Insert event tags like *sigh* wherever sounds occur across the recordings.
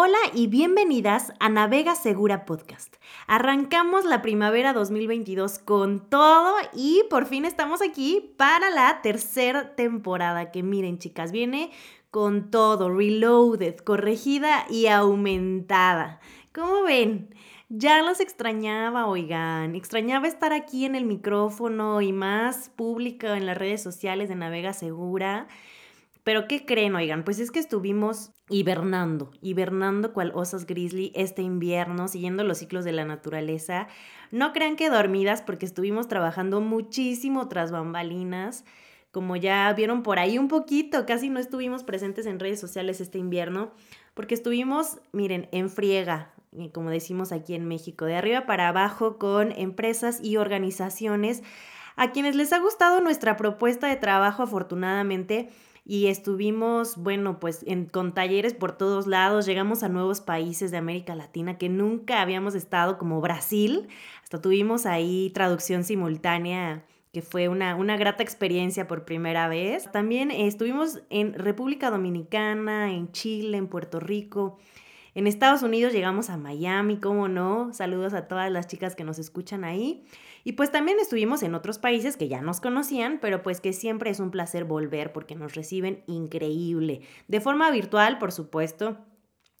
Hola y bienvenidas a Navega Segura Podcast. Arrancamos la primavera 2022 con todo y por fin estamos aquí para la tercera temporada que miren chicas, viene con todo, reloaded, corregida y aumentada. ¿Cómo ven? Ya los extrañaba, oigan, extrañaba estar aquí en el micrófono y más pública en las redes sociales de Navega Segura. Pero ¿qué creen, oigan? Pues es que estuvimos hibernando, hibernando cual osas grizzly este invierno, siguiendo los ciclos de la naturaleza. No crean que dormidas porque estuvimos trabajando muchísimo tras bambalinas. Como ya vieron por ahí un poquito, casi no estuvimos presentes en redes sociales este invierno, porque estuvimos, miren, en friega, como decimos aquí en México, de arriba para abajo con empresas y organizaciones a quienes les ha gustado nuestra propuesta de trabajo, afortunadamente y estuvimos, bueno, pues en, con talleres por todos lados, llegamos a nuevos países de América Latina que nunca habíamos estado, como Brasil, hasta tuvimos ahí traducción simultánea que fue una, una grata experiencia por primera vez. También estuvimos en República Dominicana, en Chile, en Puerto Rico. En Estados Unidos llegamos a Miami, ¿cómo no? Saludos a todas las chicas que nos escuchan ahí. Y pues también estuvimos en otros países que ya nos conocían, pero pues que siempre es un placer volver porque nos reciben increíble. De forma virtual, por supuesto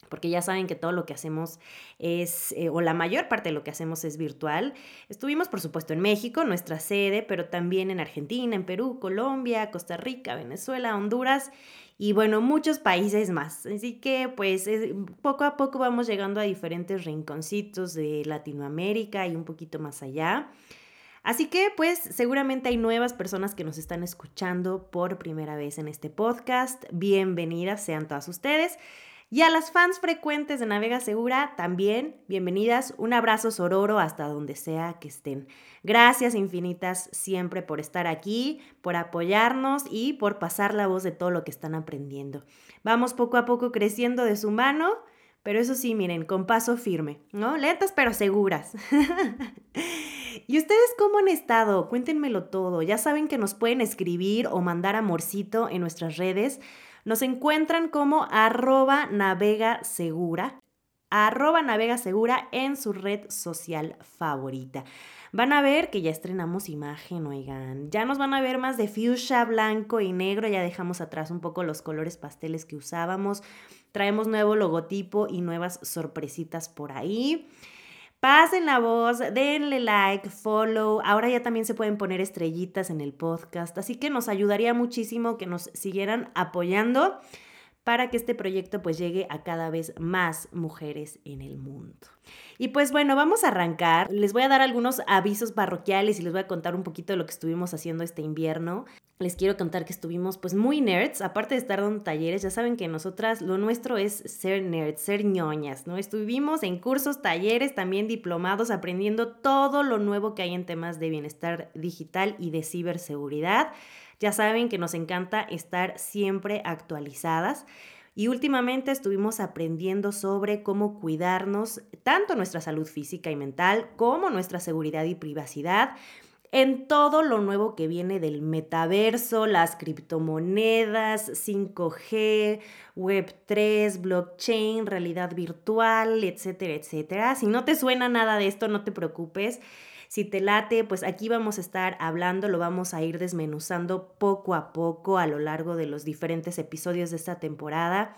porque ya saben que todo lo que hacemos es, eh, o la mayor parte de lo que hacemos es virtual. Estuvimos, por supuesto, en México, nuestra sede, pero también en Argentina, en Perú, Colombia, Costa Rica, Venezuela, Honduras y bueno, muchos países más. Así que pues poco a poco vamos llegando a diferentes rinconcitos de Latinoamérica y un poquito más allá. Así que pues seguramente hay nuevas personas que nos están escuchando por primera vez en este podcast. Bienvenidas sean todas ustedes. Y a las fans frecuentes de Navega Segura también, bienvenidas. Un abrazo sororo hasta donde sea que estén. Gracias infinitas siempre por estar aquí, por apoyarnos y por pasar la voz de todo lo que están aprendiendo. Vamos poco a poco creciendo de su mano pero eso sí, miren, con paso firme, ¿no? Lentas pero seguras. *laughs* ¿Y ustedes cómo han estado? Cuéntenmelo todo. Ya saben que nos pueden escribir o mandar amorcito en nuestras redes. Nos encuentran como arroba navega segura, arroba navega segura en su red social favorita. Van a ver que ya estrenamos imagen, oigan. Ya nos van a ver más de fuchsia, blanco y negro. Ya dejamos atrás un poco los colores pasteles que usábamos. Traemos nuevo logotipo y nuevas sorpresitas por ahí. Pasen la voz, denle like, follow. Ahora ya también se pueden poner estrellitas en el podcast. Así que nos ayudaría muchísimo que nos siguieran apoyando para que este proyecto pues llegue a cada vez más mujeres en el mundo. Y pues bueno, vamos a arrancar. Les voy a dar algunos avisos parroquiales y les voy a contar un poquito de lo que estuvimos haciendo este invierno. Les quiero contar que estuvimos pues muy nerds, aparte de estar dando talleres, ya saben que nosotras lo nuestro es ser nerds, ser ñoñas, ¿no? Estuvimos en cursos, talleres, también diplomados, aprendiendo todo lo nuevo que hay en temas de bienestar digital y de ciberseguridad. Ya saben que nos encanta estar siempre actualizadas. Y últimamente estuvimos aprendiendo sobre cómo cuidarnos tanto nuestra salud física y mental como nuestra seguridad y privacidad en todo lo nuevo que viene del metaverso, las criptomonedas, 5G, Web3, blockchain, realidad virtual, etcétera, etcétera. Si no te suena nada de esto, no te preocupes. Si te late, pues aquí vamos a estar hablando, lo vamos a ir desmenuzando poco a poco a lo largo de los diferentes episodios de esta temporada.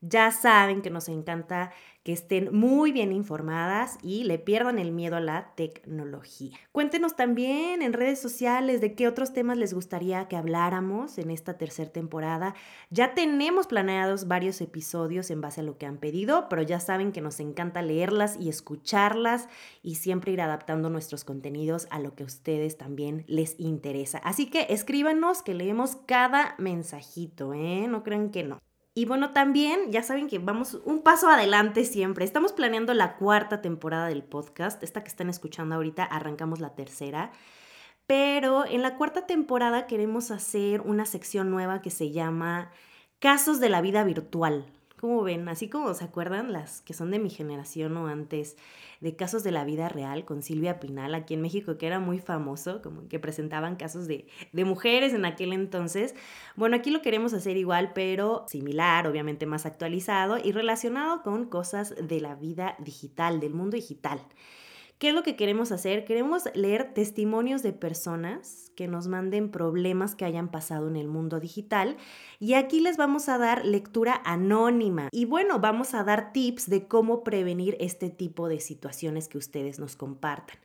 Ya saben que nos encanta que estén muy bien informadas y le pierdan el miedo a la tecnología. Cuéntenos también en redes sociales de qué otros temas les gustaría que habláramos en esta tercera temporada. Ya tenemos planeados varios episodios en base a lo que han pedido, pero ya saben que nos encanta leerlas y escucharlas y siempre ir adaptando nuestros contenidos a lo que a ustedes también les interesa. Así que escríbanos que leemos cada mensajito, ¿eh? No crean que no. Y bueno, también ya saben que vamos un paso adelante siempre. Estamos planeando la cuarta temporada del podcast. Esta que están escuchando ahorita, arrancamos la tercera. Pero en la cuarta temporada queremos hacer una sección nueva que se llama casos de la vida virtual. ¿Cómo ven? Así como se acuerdan las que son de mi generación o antes, de casos de la vida real con Silvia Pinal aquí en México, que era muy famoso, como que presentaban casos de, de mujeres en aquel entonces. Bueno, aquí lo queremos hacer igual, pero similar, obviamente más actualizado y relacionado con cosas de la vida digital, del mundo digital. ¿Qué es lo que queremos hacer? Queremos leer testimonios de personas que nos manden problemas que hayan pasado en el mundo digital y aquí les vamos a dar lectura anónima y bueno, vamos a dar tips de cómo prevenir este tipo de situaciones que ustedes nos compartan.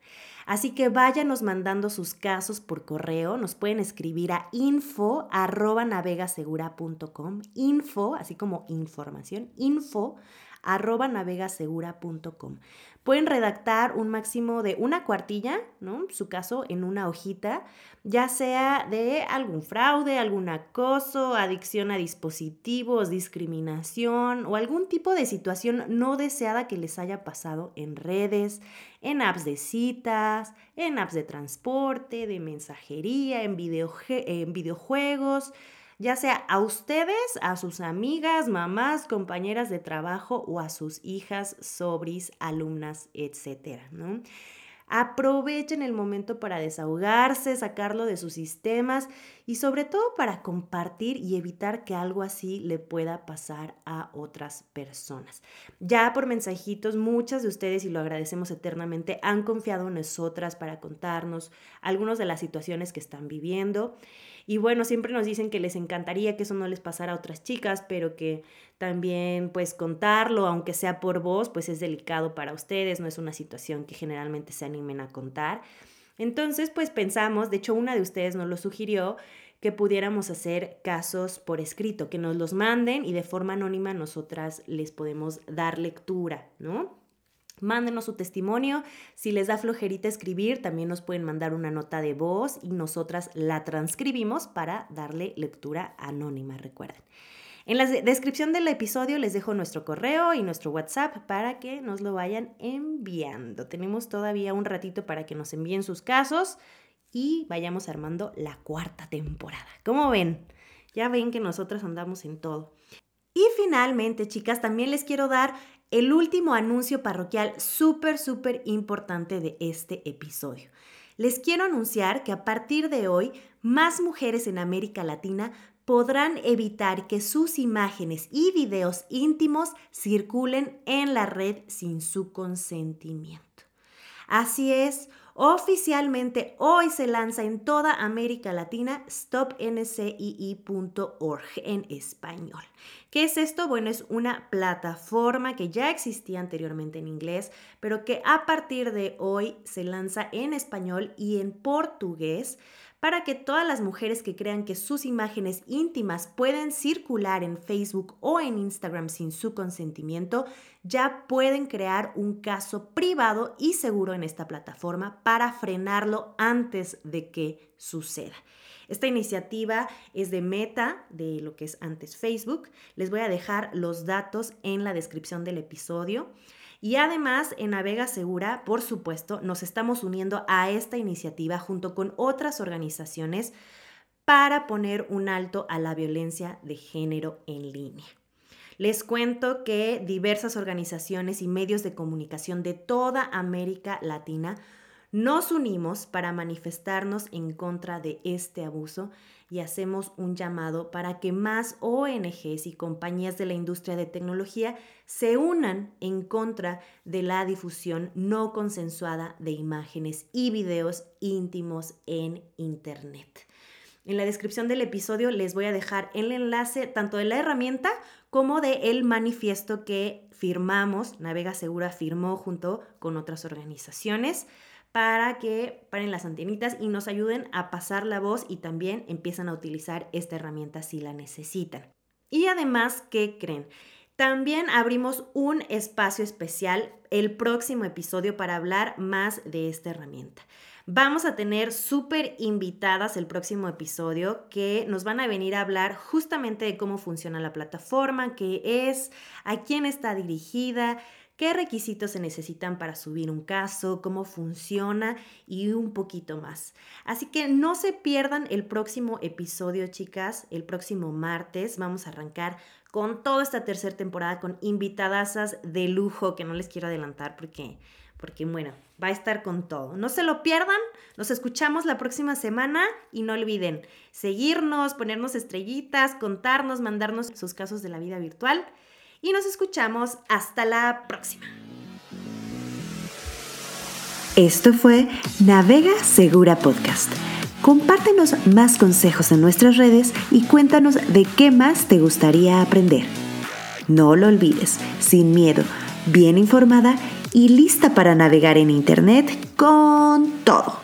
Así que váyanos mandando sus casos por correo, nos pueden escribir a info navegasegura.com, info, así como información, info arroba navegasegura.com. Pueden redactar un máximo de una cuartilla, ¿no? Su caso en una hojita, ya sea de algún fraude, algún acoso, adicción a dispositivos, discriminación o algún tipo de situación no deseada que les haya pasado en redes, en apps de citas, en apps de transporte, de mensajería, en, en videojuegos ya sea a ustedes, a sus amigas, mamás, compañeras de trabajo o a sus hijas, sobris, alumnas, etcétera, ¿no? Aprovechen el momento para desahogarse, sacarlo de sus sistemas y sobre todo para compartir y evitar que algo así le pueda pasar a otras personas. Ya por mensajitos, muchas de ustedes, y lo agradecemos eternamente, han confiado en nosotras para contarnos algunas de las situaciones que están viviendo. Y bueno, siempre nos dicen que les encantaría que eso no les pasara a otras chicas, pero que también pues contarlo, aunque sea por voz, pues es delicado para ustedes, no es una situación que generalmente se animen a contar. Entonces, pues pensamos, de hecho una de ustedes nos lo sugirió, que pudiéramos hacer casos por escrito, que nos los manden y de forma anónima nosotras les podemos dar lectura, ¿no? Mándenos su testimonio. Si les da flojerita escribir, también nos pueden mandar una nota de voz y nosotras la transcribimos para darle lectura anónima, recuerden. En la descripción del episodio les dejo nuestro correo y nuestro WhatsApp para que nos lo vayan enviando. Tenemos todavía un ratito para que nos envíen sus casos y vayamos armando la cuarta temporada. ¿Cómo ven? Ya ven que nosotras andamos en todo. Y finalmente, chicas, también les quiero dar el último anuncio parroquial súper, súper importante de este episodio. Les quiero anunciar que a partir de hoy, más mujeres en América Latina podrán evitar que sus imágenes y videos íntimos circulen en la red sin su consentimiento. Así es, Oficialmente hoy se lanza en toda América Latina stopncii.org en español. ¿Qué es esto? Bueno, es una plataforma que ya existía anteriormente en inglés, pero que a partir de hoy se lanza en español y en portugués para que todas las mujeres que crean que sus imágenes íntimas pueden circular en Facebook o en Instagram sin su consentimiento, ya pueden crear un caso privado y seguro en esta plataforma para frenarlo antes de que suceda. Esta iniciativa es de Meta, de lo que es antes Facebook. Les voy a dejar los datos en la descripción del episodio. Y además, en Navega Segura, por supuesto, nos estamos uniendo a esta iniciativa junto con otras organizaciones para poner un alto a la violencia de género en línea. Les cuento que diversas organizaciones y medios de comunicación de toda América Latina nos unimos para manifestarnos en contra de este abuso y hacemos un llamado para que más ONGs y compañías de la industria de tecnología se unan en contra de la difusión no consensuada de imágenes y videos íntimos en Internet. En la descripción del episodio les voy a dejar el enlace tanto de la herramienta como de el manifiesto que firmamos, Navega Segura firmó junto con otras organizaciones para que paren las antenitas y nos ayuden a pasar la voz y también empiezan a utilizar esta herramienta si la necesitan. Y además, ¿qué creen? También abrimos un espacio especial el próximo episodio para hablar más de esta herramienta. Vamos a tener súper invitadas el próximo episodio que nos van a venir a hablar justamente de cómo funciona la plataforma, qué es, a quién está dirigida, qué requisitos se necesitan para subir un caso, cómo funciona y un poquito más. Así que no se pierdan el próximo episodio, chicas. El próximo martes vamos a arrancar con toda esta tercera temporada con invitadasas de lujo que no les quiero adelantar porque porque bueno, va a estar con todo. No se lo pierdan, nos escuchamos la próxima semana y no olviden seguirnos, ponernos estrellitas, contarnos, mandarnos sus casos de la vida virtual y nos escuchamos hasta la próxima. Esto fue Navega Segura Podcast. Compártenos más consejos en nuestras redes y cuéntanos de qué más te gustaría aprender. No lo olvides, sin miedo, bien informada y lista para navegar en Internet con todo.